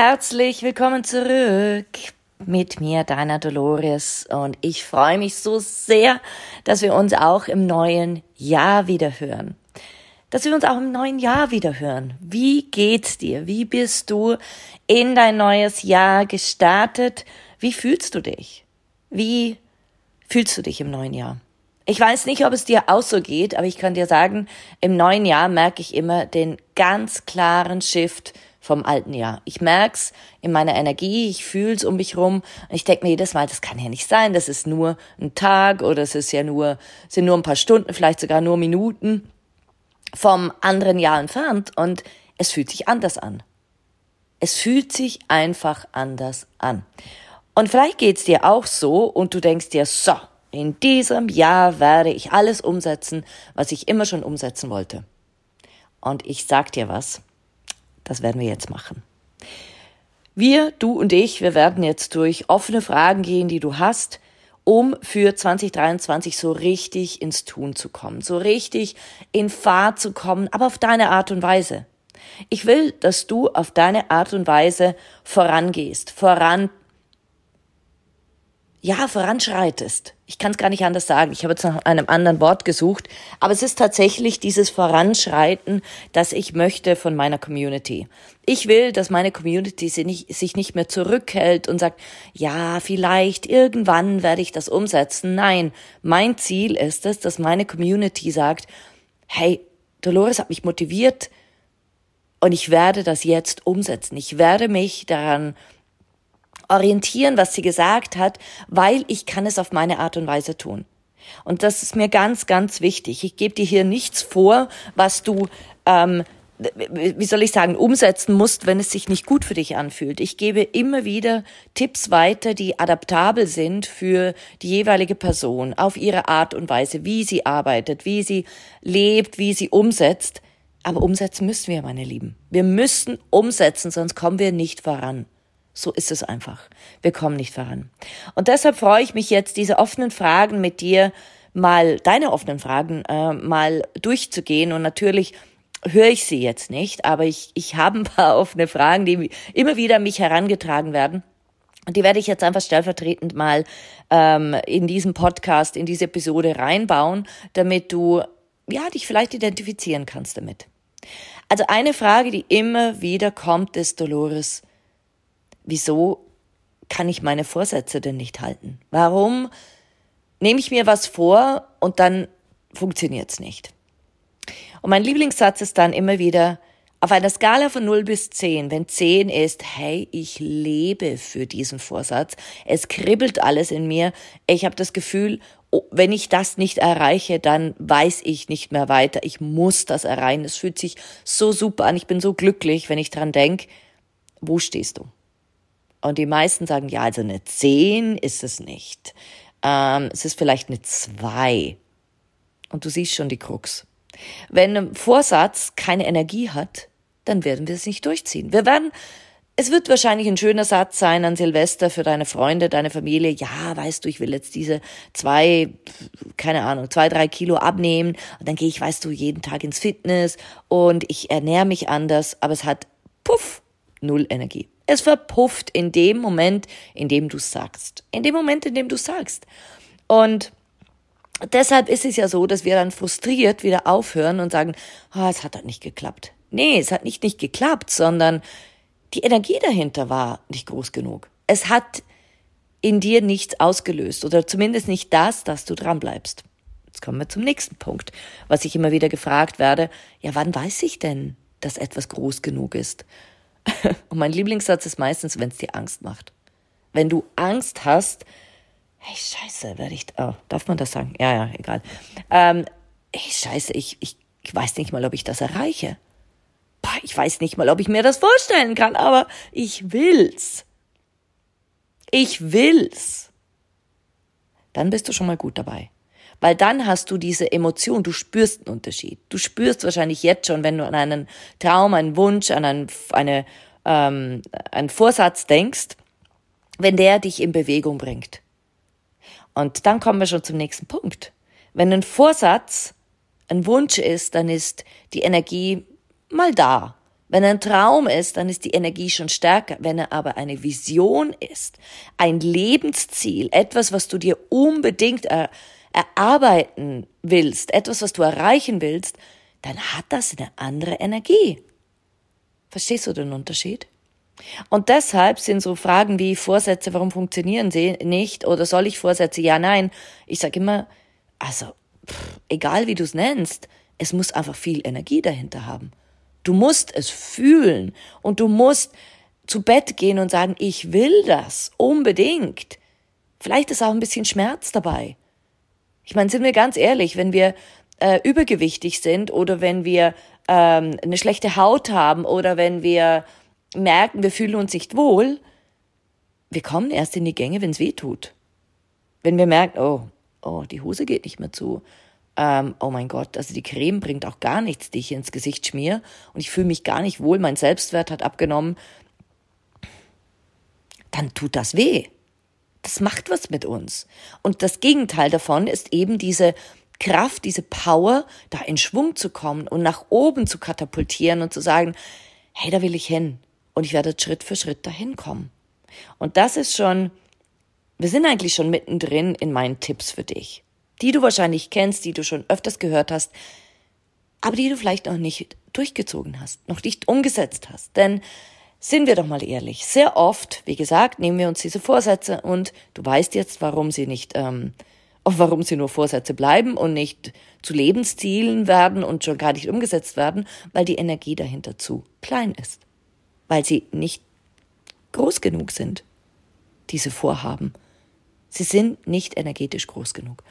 Herzlich willkommen zurück mit mir, deiner Dolores. Und ich freue mich so sehr, dass wir uns auch im neuen Jahr wieder hören. Dass wir uns auch im neuen Jahr wieder hören. Wie geht's dir? Wie bist du in dein neues Jahr gestartet? Wie fühlst du dich? Wie fühlst du dich im neuen Jahr? Ich weiß nicht, ob es dir auch so geht, aber ich kann dir sagen, im neuen Jahr merke ich immer den ganz klaren Shift vom alten Jahr. Ich merk's in meiner Energie, ich fühl's um mich rum und ich denke mir jedes Mal, das kann ja nicht sein, das ist nur ein Tag oder es ist ja nur, sind nur ein paar Stunden, vielleicht sogar nur Minuten vom anderen Jahr entfernt und es fühlt sich anders an. Es fühlt sich einfach anders an. Und vielleicht geht's dir auch so und du denkst dir, so, in diesem Jahr werde ich alles umsetzen, was ich immer schon umsetzen wollte. Und ich sag dir was, das werden wir jetzt machen. Wir, du und ich, wir werden jetzt durch offene Fragen gehen, die du hast, um für 2023 so richtig ins Tun zu kommen, so richtig in Fahrt zu kommen, aber auf deine Art und Weise. Ich will, dass du auf deine Art und Weise vorangehst, voran ja, voranschreitest. Ich kann es gar nicht anders sagen. Ich habe jetzt nach einem anderen Wort gesucht, aber es ist tatsächlich dieses Voranschreiten, das ich möchte von meiner Community. Ich will, dass meine Community sich nicht mehr zurückhält und sagt, ja, vielleicht irgendwann werde ich das umsetzen. Nein, mein Ziel ist es, dass meine Community sagt, hey, Dolores hat mich motiviert und ich werde das jetzt umsetzen. Ich werde mich daran orientieren, was sie gesagt hat, weil ich kann es auf meine Art und Weise tun. Und das ist mir ganz, ganz wichtig. Ich gebe dir hier nichts vor, was du, ähm, wie soll ich sagen, umsetzen musst, wenn es sich nicht gut für dich anfühlt. Ich gebe immer wieder Tipps weiter, die adaptabel sind für die jeweilige Person, auf ihre Art und Weise, wie sie arbeitet, wie sie lebt, wie sie umsetzt. Aber umsetzen müssen wir, meine Lieben. Wir müssen umsetzen, sonst kommen wir nicht voran. So ist es einfach. Wir kommen nicht voran. Und deshalb freue ich mich jetzt, diese offenen Fragen mit dir mal, deine offenen Fragen äh, mal durchzugehen. Und natürlich höre ich sie jetzt nicht, aber ich, ich habe ein paar offene Fragen, die immer wieder mich herangetragen werden. Und die werde ich jetzt einfach stellvertretend mal ähm, in diesem Podcast, in diese Episode reinbauen, damit du ja dich vielleicht identifizieren kannst damit. Also eine Frage, die immer wieder kommt, ist Dolores wieso kann ich meine Vorsätze denn nicht halten? Warum nehme ich mir was vor und dann funktioniert's nicht? Und mein Lieblingssatz ist dann immer wieder, auf einer Skala von 0 bis 10, wenn 10 ist, hey, ich lebe für diesen Vorsatz, es kribbelt alles in mir, ich habe das Gefühl, oh, wenn ich das nicht erreiche, dann weiß ich nicht mehr weiter, ich muss das erreichen, es fühlt sich so super an, ich bin so glücklich, wenn ich dran denk, wo stehst du? Und die meisten sagen, ja, also eine 10 ist es nicht. Ähm, es ist vielleicht eine 2. Und du siehst schon die Krux. Wenn ein Vorsatz keine Energie hat, dann werden wir es nicht durchziehen. Wir werden, es wird wahrscheinlich ein schöner Satz sein an Silvester für deine Freunde, deine Familie. Ja, weißt du, ich will jetzt diese zwei, keine Ahnung, zwei, drei Kilo abnehmen. Und dann gehe ich, weißt du, jeden Tag ins Fitness und ich ernähre mich anders. Aber es hat, puff, null Energie. Es verpufft in dem Moment, in dem du sagst. In dem Moment, in dem du sagst. Und deshalb ist es ja so, dass wir dann frustriert wieder aufhören und sagen, oh, es hat halt nicht geklappt. Nee, es hat nicht nicht geklappt, sondern die Energie dahinter war nicht groß genug. Es hat in dir nichts ausgelöst oder zumindest nicht das, dass du dran bleibst. Jetzt kommen wir zum nächsten Punkt, was ich immer wieder gefragt werde. Ja, wann weiß ich denn, dass etwas groß genug ist? Und mein Lieblingssatz ist meistens, wenn es dir Angst macht. Wenn du Angst hast, hey, scheiße, werde ich, oh, darf man das sagen? Ja, ja, egal. Ähm, hey, scheiße, ich, ich, ich weiß nicht mal, ob ich das erreiche. Boah, ich weiß nicht mal, ob ich mir das vorstellen kann, aber ich will's. Ich will's. Dann bist du schon mal gut dabei. Weil dann hast du diese Emotion, du spürst einen Unterschied. Du spürst wahrscheinlich jetzt schon, wenn du an einen Traum, einen Wunsch, an einen, eine, ähm, einen Vorsatz denkst, wenn der dich in Bewegung bringt. Und dann kommen wir schon zum nächsten Punkt. Wenn ein Vorsatz ein Wunsch ist, dann ist die Energie mal da. Wenn ein Traum ist, dann ist die Energie schon stärker. Wenn er aber eine Vision ist, ein Lebensziel, etwas, was du dir unbedingt er, erarbeiten willst, etwas, was du erreichen willst, dann hat das eine andere Energie. Verstehst du den Unterschied? Und deshalb sind so Fragen wie Vorsätze, warum funktionieren sie nicht oder soll ich Vorsätze? Ja, nein. Ich sage immer, also pff, egal wie du es nennst, es muss einfach viel Energie dahinter haben. Du musst es fühlen und du musst zu Bett gehen und sagen, ich will das unbedingt. Vielleicht ist auch ein bisschen Schmerz dabei. Ich meine, sind wir ganz ehrlich, wenn wir äh, übergewichtig sind oder wenn wir ähm, eine schlechte Haut haben oder wenn wir merken, wir fühlen uns nicht wohl, wir kommen erst in die Gänge, wenn es weh tut. Wenn wir merken, oh, oh, die Hose geht nicht mehr zu. Ähm, oh mein Gott, also die Creme bringt auch gar nichts, die ich ins Gesicht schmier und ich fühle mich gar nicht wohl, mein Selbstwert hat abgenommen, dann tut das weh. Das macht was mit uns. Und das Gegenteil davon ist eben diese Kraft, diese Power, da in Schwung zu kommen und nach oben zu katapultieren und zu sagen, hey, da will ich hin und ich werde Schritt für Schritt dahin kommen. Und das ist schon, wir sind eigentlich schon mittendrin in meinen Tipps für dich, die du wahrscheinlich kennst, die du schon öfters gehört hast, aber die du vielleicht noch nicht durchgezogen hast, noch nicht umgesetzt hast. Denn sind wir doch mal ehrlich, sehr oft, wie gesagt, nehmen wir uns diese Vorsätze und du weißt jetzt, warum sie nicht, ähm, warum sie nur Vorsätze bleiben und nicht zu Lebenszielen werden und schon gar nicht umgesetzt werden, weil die Energie dahinter zu klein ist weil sie nicht groß genug sind, diese Vorhaben. Sie sind nicht energetisch groß genug.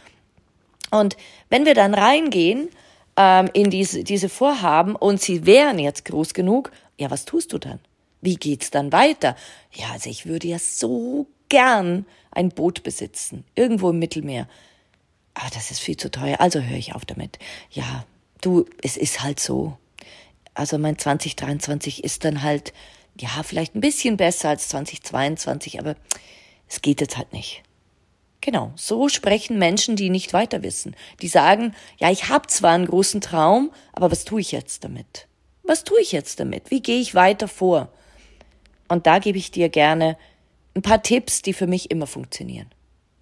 Und wenn wir dann reingehen ähm, in diese, diese Vorhaben und sie wären jetzt groß genug, ja, was tust du dann? Wie geht's dann weiter? Ja, also ich würde ja so gern ein Boot besitzen, irgendwo im Mittelmeer. Aber das ist viel zu teuer, also höre ich auf damit. Ja, du, es ist halt so. Also mein 2023 ist dann halt, ja, vielleicht ein bisschen besser als 2022, aber es geht jetzt halt nicht. Genau, so sprechen Menschen, die nicht weiter wissen. Die sagen, ja, ich habe zwar einen großen Traum, aber was tue ich jetzt damit? Was tue ich jetzt damit? Wie gehe ich weiter vor? Und da gebe ich dir gerne ein paar Tipps, die für mich immer funktionieren.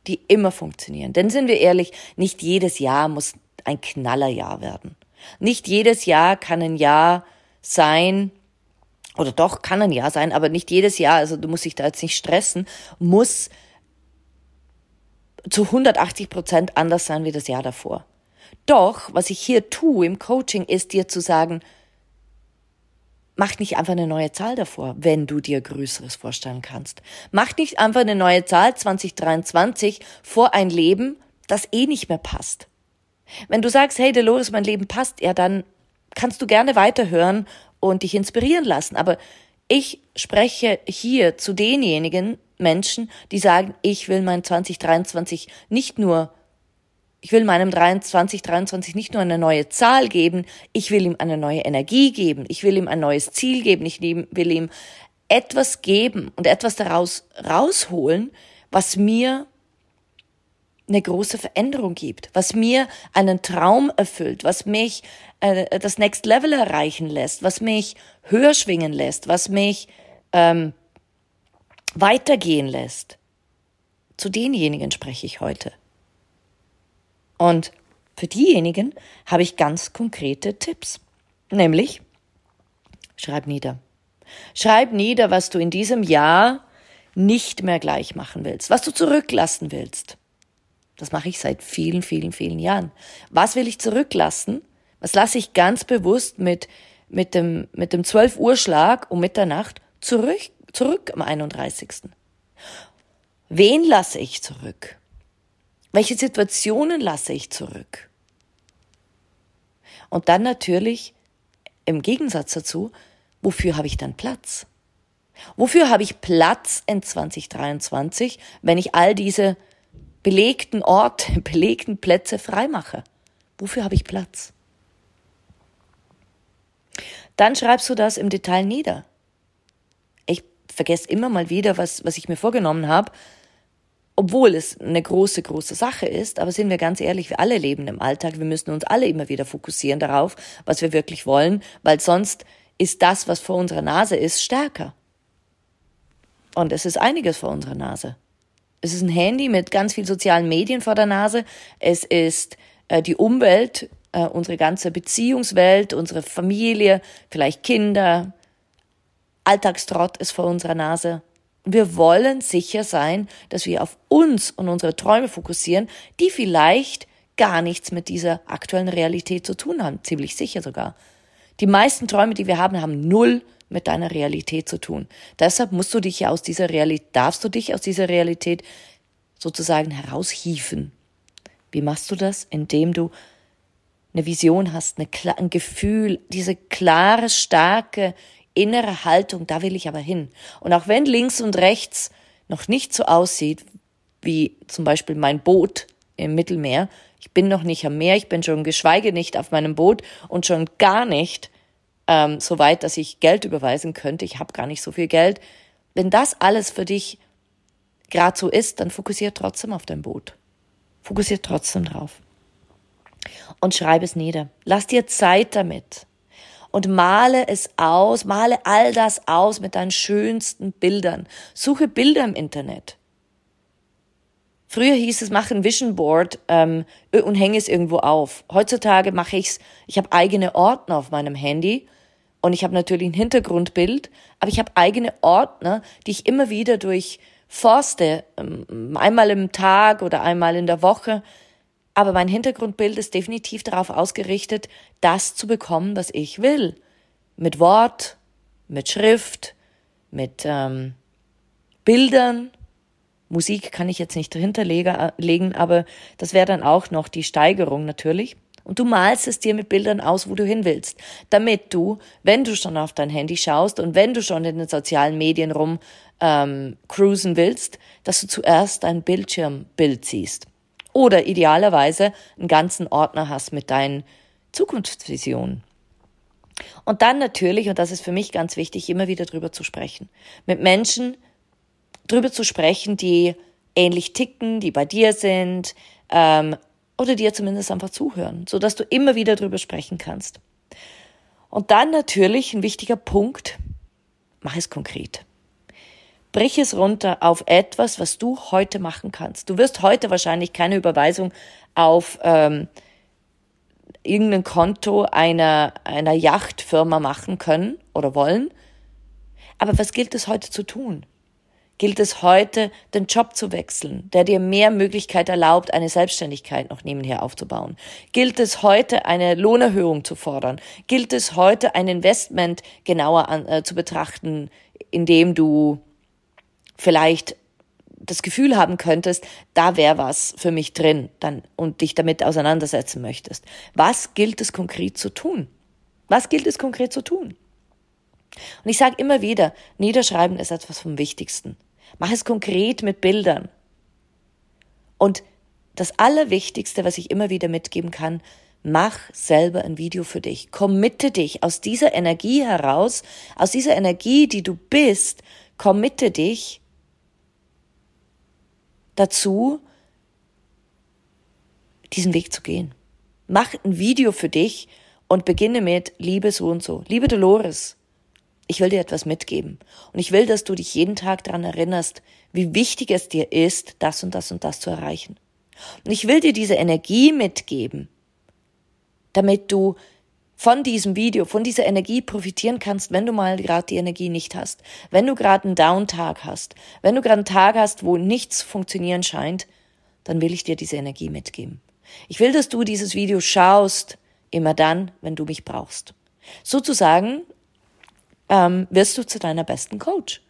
Die immer funktionieren. Denn sind wir ehrlich, nicht jedes Jahr muss ein Knallerjahr werden. Nicht jedes Jahr kann ein Jahr sein, oder doch, kann ein Jahr sein, aber nicht jedes Jahr, also du musst dich da jetzt nicht stressen, muss zu 180 Prozent anders sein wie das Jahr davor. Doch, was ich hier tue im Coaching, ist dir zu sagen, mach nicht einfach eine neue Zahl davor, wenn du dir Größeres vorstellen kannst. Mach nicht einfach eine neue Zahl 2023 vor ein Leben, das eh nicht mehr passt. Wenn du sagst, hey Dolores, mein Leben passt, ja, dann kannst du gerne weiterhören und dich inspirieren lassen. Aber ich spreche hier zu denjenigen Menschen, die sagen, ich will mein 2023 nicht nur ich will meinem 2023 nicht nur eine neue Zahl geben, ich will ihm eine neue Energie geben, ich will ihm ein neues Ziel geben, ich will ihm etwas geben und etwas daraus rausholen, was mir eine große Veränderung gibt, was mir einen Traum erfüllt, was mich äh, das Next Level erreichen lässt, was mich höher schwingen lässt, was mich ähm, weitergehen lässt. Zu denjenigen spreche ich heute. Und für diejenigen habe ich ganz konkrete Tipps. Nämlich, schreib nieder. Schreib nieder, was du in diesem Jahr nicht mehr gleich machen willst, was du zurücklassen willst. Das mache ich seit vielen, vielen, vielen Jahren. Was will ich zurücklassen? Was lasse ich ganz bewusst mit, mit dem, mit dem 12 Uhr Schlag um Mitternacht zurück, zurück am 31. Wen lasse ich zurück? Welche Situationen lasse ich zurück? Und dann natürlich im Gegensatz dazu, wofür habe ich dann Platz? Wofür habe ich Platz in 2023, wenn ich all diese belegten Orte, belegten Plätze freimache? Wofür habe ich Platz? Dann schreibst du das im Detail nieder. Ich vergesse immer mal wieder, was, was ich mir vorgenommen habe, obwohl es eine große, große Sache ist, aber sind wir ganz ehrlich, wir alle leben im Alltag, wir müssen uns alle immer wieder fokussieren darauf, was wir wirklich wollen, weil sonst ist das, was vor unserer Nase ist, stärker. Und es ist einiges vor unserer Nase. Es ist ein Handy mit ganz viel sozialen Medien vor der Nase. Es ist äh, die Umwelt, äh, unsere ganze Beziehungswelt, unsere Familie, vielleicht Kinder. Alltagstrott ist vor unserer Nase. Wir wollen sicher sein, dass wir auf uns und unsere Träume fokussieren, die vielleicht gar nichts mit dieser aktuellen Realität zu tun haben. Ziemlich sicher sogar. Die meisten Träume, die wir haben, haben null mit deiner Realität zu tun. Deshalb musst du dich ja aus dieser Realität, darfst du dich aus dieser Realität sozusagen heraushieven. Wie machst du das? Indem du eine Vision hast, eine, ein Gefühl, diese klare, starke innere Haltung, da will ich aber hin. Und auch wenn links und rechts noch nicht so aussieht, wie zum Beispiel mein Boot im Mittelmeer, ich bin noch nicht am Meer, ich bin schon geschweige nicht auf meinem Boot und schon gar nicht ähm, so weit, dass ich Geld überweisen könnte. Ich habe gar nicht so viel Geld. Wenn das alles für dich gerade so ist, dann fokussier trotzdem auf dein Boot. Fokussier trotzdem drauf. Und schreib es nieder. Lass dir Zeit damit. Und male es aus, male all das aus mit deinen schönsten Bildern. Suche Bilder im Internet. Früher hieß es, mach ein Vision Board ähm, und hänge es irgendwo auf. Heutzutage mache ich's. Ich habe eigene Ordner auf meinem Handy und ich habe natürlich ein Hintergrundbild, aber ich habe eigene Ordner, die ich immer wieder durch Forste, ähm, einmal im Tag oder einmal in der Woche. Aber mein Hintergrundbild ist definitiv darauf ausgerichtet, das zu bekommen, was ich will. Mit Wort, mit Schrift, mit ähm, Bildern, Musik kann ich jetzt nicht dahinter legen, aber das wäre dann auch noch die Steigerung natürlich. Und du malst es dir mit Bildern aus, wo du hin willst, damit du, wenn du schon auf dein Handy schaust und wenn du schon in den sozialen Medien rum ähm, cruisen willst, dass du zuerst dein Bildschirmbild siehst. Oder idealerweise einen ganzen Ordner hast mit deinen Zukunftsvisionen. Und dann natürlich, und das ist für mich ganz wichtig, immer wieder drüber zu sprechen. Mit Menschen, drüber zu sprechen, die ähnlich ticken, die bei dir sind, ähm, oder dir zumindest einfach zuhören, so dass du immer wieder drüber sprechen kannst. Und dann natürlich ein wichtiger Punkt, mach es konkret. Brich es runter auf etwas, was du heute machen kannst. Du wirst heute wahrscheinlich keine Überweisung auf ähm, irgendein Konto einer, einer Yachtfirma machen können oder wollen. Aber was gilt es heute zu tun? gilt es heute, den Job zu wechseln, der dir mehr Möglichkeit erlaubt, eine Selbstständigkeit noch nebenher aufzubauen? Gilt es heute, eine Lohnerhöhung zu fordern? Gilt es heute, ein Investment genauer an, äh, zu betrachten, indem du vielleicht das Gefühl haben könntest, da wäre was für mich drin, dann und dich damit auseinandersetzen möchtest. Was gilt es konkret zu tun? Was gilt es konkret zu tun? Und ich sage immer wieder, Niederschreiben ist etwas vom Wichtigsten. Mach es konkret mit Bildern. Und das Allerwichtigste, was ich immer wieder mitgeben kann, mach selber ein Video für dich. Committe dich aus dieser Energie heraus, aus dieser Energie, die du bist, committe dich dazu, diesen Weg zu gehen. Mach ein Video für dich und beginne mit Liebe so und so. Liebe Dolores, ich will dir etwas mitgeben. Und ich will, dass du dich jeden Tag daran erinnerst, wie wichtig es dir ist, das und das und das zu erreichen. Und ich will dir diese Energie mitgeben, damit du von diesem Video, von dieser Energie profitieren kannst, wenn du mal gerade die Energie nicht hast, wenn du gerade einen Downtag hast, wenn du gerade einen Tag hast, wo nichts funktionieren scheint, dann will ich dir diese Energie mitgeben. Ich will, dass du dieses Video schaust, immer dann, wenn du mich brauchst. Sozusagen ähm, wirst du zu deiner besten Coach.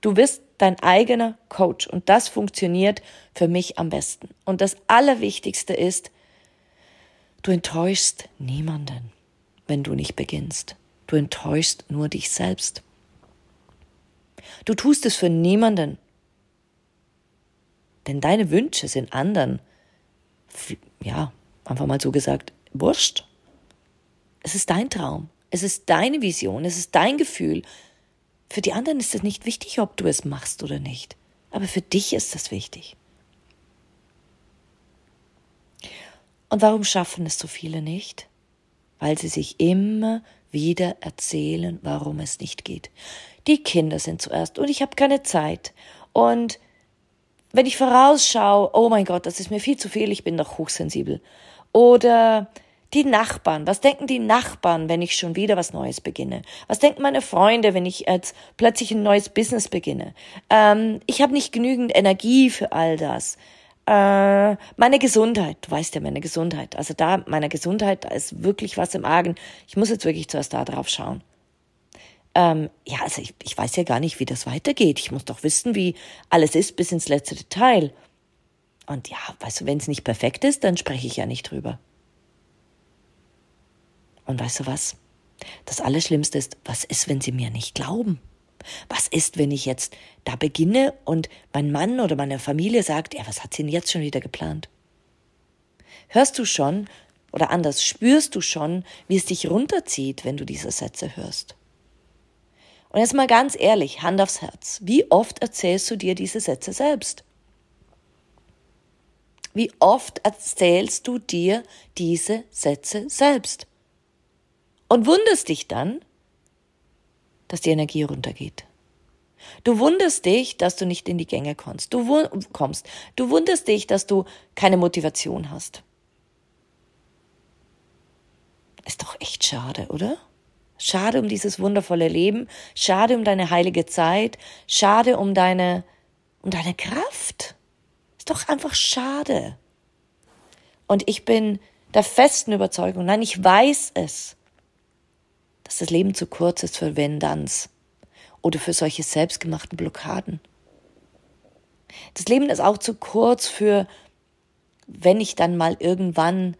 Du bist dein eigener Coach und das funktioniert für mich am besten. Und das Allerwichtigste ist, du enttäuschst niemanden wenn du nicht beginnst. Du enttäuschst nur dich selbst. Du tust es für niemanden. Denn deine Wünsche sind anderen, ja, einfach mal so gesagt, wurscht. Es ist dein Traum. Es ist deine Vision. Es ist dein Gefühl. Für die anderen ist es nicht wichtig, ob du es machst oder nicht. Aber für dich ist es wichtig. Und warum schaffen es so viele nicht? Weil sie sich immer wieder erzählen, warum es nicht geht. Die Kinder sind zuerst und ich habe keine Zeit. Und wenn ich vorausschaue, oh mein Gott, das ist mir viel zu viel, ich bin doch hochsensibel. Oder die Nachbarn, was denken die Nachbarn, wenn ich schon wieder was Neues beginne? Was denken meine Freunde, wenn ich jetzt plötzlich ein neues Business beginne? Ähm, ich habe nicht genügend Energie für all das. Äh, meine Gesundheit, du weißt ja meine Gesundheit. Also da, meiner Gesundheit, da ist wirklich was im Argen. Ich muss jetzt wirklich zuerst da drauf schauen. Ähm, ja, also ich, ich weiß ja gar nicht, wie das weitergeht. Ich muss doch wissen, wie alles ist bis ins letzte Detail. Und ja, weißt du, wenn es nicht perfekt ist, dann spreche ich ja nicht drüber. Und weißt du was? Das Allerschlimmste ist, was ist, wenn sie mir nicht glauben? Was ist, wenn ich jetzt da beginne und mein Mann oder meine Familie sagt, ja, was hat sie denn jetzt schon wieder geplant? Hörst du schon, oder anders, spürst du schon, wie es dich runterzieht, wenn du diese Sätze hörst? Und jetzt mal ganz ehrlich, Hand aufs Herz, wie oft erzählst du dir diese Sätze selbst? Wie oft erzählst du dir diese Sätze selbst? Und wunderst dich dann, dass die Energie runtergeht. Du wunderst dich, dass du nicht in die Gänge kommst. Du kommst. Du wunderst dich, dass du keine Motivation hast. Ist doch echt schade, oder? Schade um dieses wundervolle Leben, schade um deine heilige Zeit, schade um deine, um deine Kraft. Ist doch einfach schade. Und ich bin der festen Überzeugung, nein, ich weiß es, dass das Leben zu kurz ist für Wenn-Danns oder für solche selbstgemachten Blockaden. Das Leben ist auch zu kurz für, wenn ich dann mal irgendwann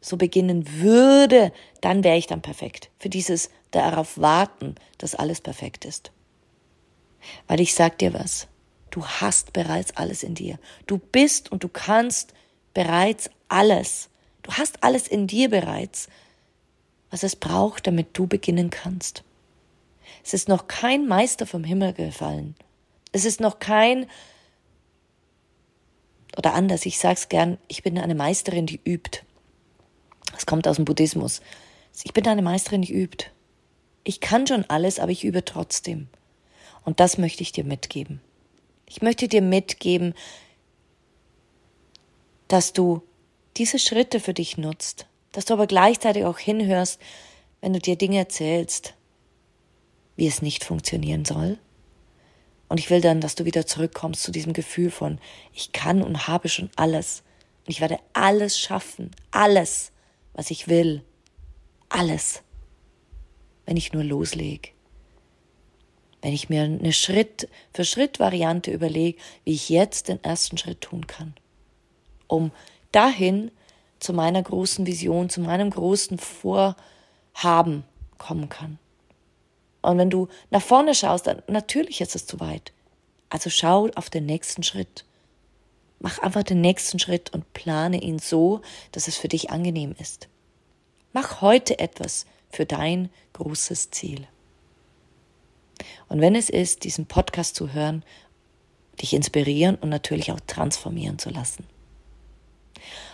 so beginnen würde, dann wäre ich dann perfekt. Für dieses darauf warten, dass alles perfekt ist. Weil ich sag dir was, du hast bereits alles in dir. Du bist und du kannst bereits alles. Du hast alles in dir bereits was es braucht, damit du beginnen kannst. Es ist noch kein Meister vom Himmel gefallen. Es ist noch kein oder anders, ich sag's gern, ich bin eine Meisterin, die übt. Das kommt aus dem Buddhismus. Ich bin eine Meisterin, die übt. Ich kann schon alles, aber ich übe trotzdem. Und das möchte ich dir mitgeben. Ich möchte dir mitgeben, dass du diese Schritte für dich nutzt, dass du aber gleichzeitig auch hinhörst, wenn du dir Dinge erzählst, wie es nicht funktionieren soll. Und ich will dann, dass du wieder zurückkommst zu diesem Gefühl von, ich kann und habe schon alles. Und ich werde alles schaffen, alles, was ich will. Alles. Wenn ich nur loslege. Wenn ich mir eine Schritt für Schritt Variante überlege, wie ich jetzt den ersten Schritt tun kann. Um dahin zu meiner großen Vision, zu meinem großen Vorhaben kommen kann. Und wenn du nach vorne schaust, dann natürlich ist es zu weit. Also schau auf den nächsten Schritt. Mach einfach den nächsten Schritt und plane ihn so, dass es für dich angenehm ist. Mach heute etwas für dein großes Ziel. Und wenn es ist, diesen Podcast zu hören, dich inspirieren und natürlich auch transformieren zu lassen.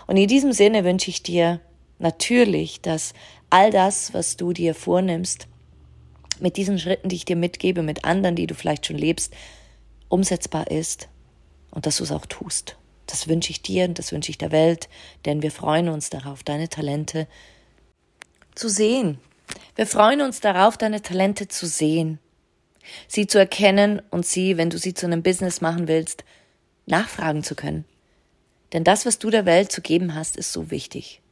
Und in diesem Sinne wünsche ich dir natürlich, dass all das, was du dir vornimmst, mit diesen Schritten, die ich dir mitgebe, mit anderen, die du vielleicht schon lebst, umsetzbar ist und dass du es auch tust. Das wünsche ich dir und das wünsche ich der Welt, denn wir freuen uns darauf, deine Talente zu sehen, Wir freuen uns darauf, deine Talente zu sehen, sie zu erkennen und sie, wenn du sie zu einem Business machen willst, nachfragen zu können. Denn das, was du der Welt zu geben hast, ist so wichtig.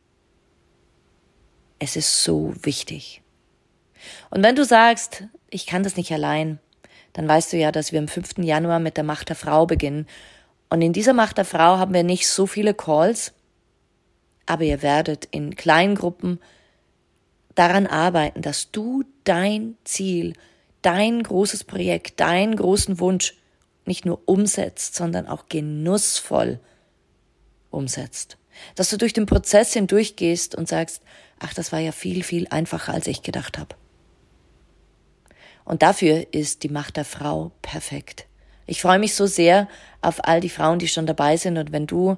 Es ist so wichtig. Und wenn du sagst, ich kann das nicht allein, dann weißt du ja, dass wir am 5. Januar mit der Macht der Frau beginnen. Und in dieser Macht der Frau haben wir nicht so viele Calls, aber ihr werdet in kleinen Gruppen daran arbeiten, dass du dein Ziel, dein großes Projekt, deinen großen Wunsch nicht nur umsetzt, sondern auch genussvoll umsetzt. Dass du durch den Prozess hindurchgehst und sagst, ach, das war ja viel, viel einfacher, als ich gedacht habe. Und dafür ist die Macht der Frau perfekt. Ich freue mich so sehr auf all die Frauen, die schon dabei sind. Und wenn du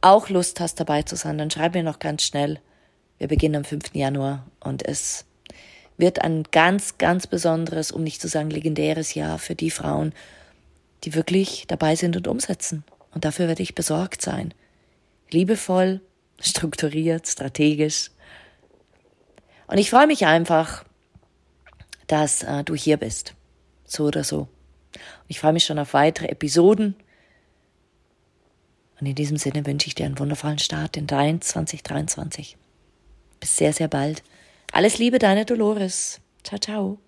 auch Lust hast, dabei zu sein, dann schreib mir noch ganz schnell. Wir beginnen am 5. Januar und es wird ein ganz, ganz besonderes, um nicht zu sagen legendäres Jahr für die Frauen, die wirklich dabei sind und umsetzen. Und dafür werde ich besorgt sein. Liebevoll, strukturiert, strategisch. Und ich freue mich einfach, dass äh, du hier bist. So oder so. Und ich freue mich schon auf weitere Episoden. Und in diesem Sinne wünsche ich dir einen wundervollen Start in dein 2023. Bis sehr, sehr bald. Alles Liebe, deine Dolores. Ciao, ciao.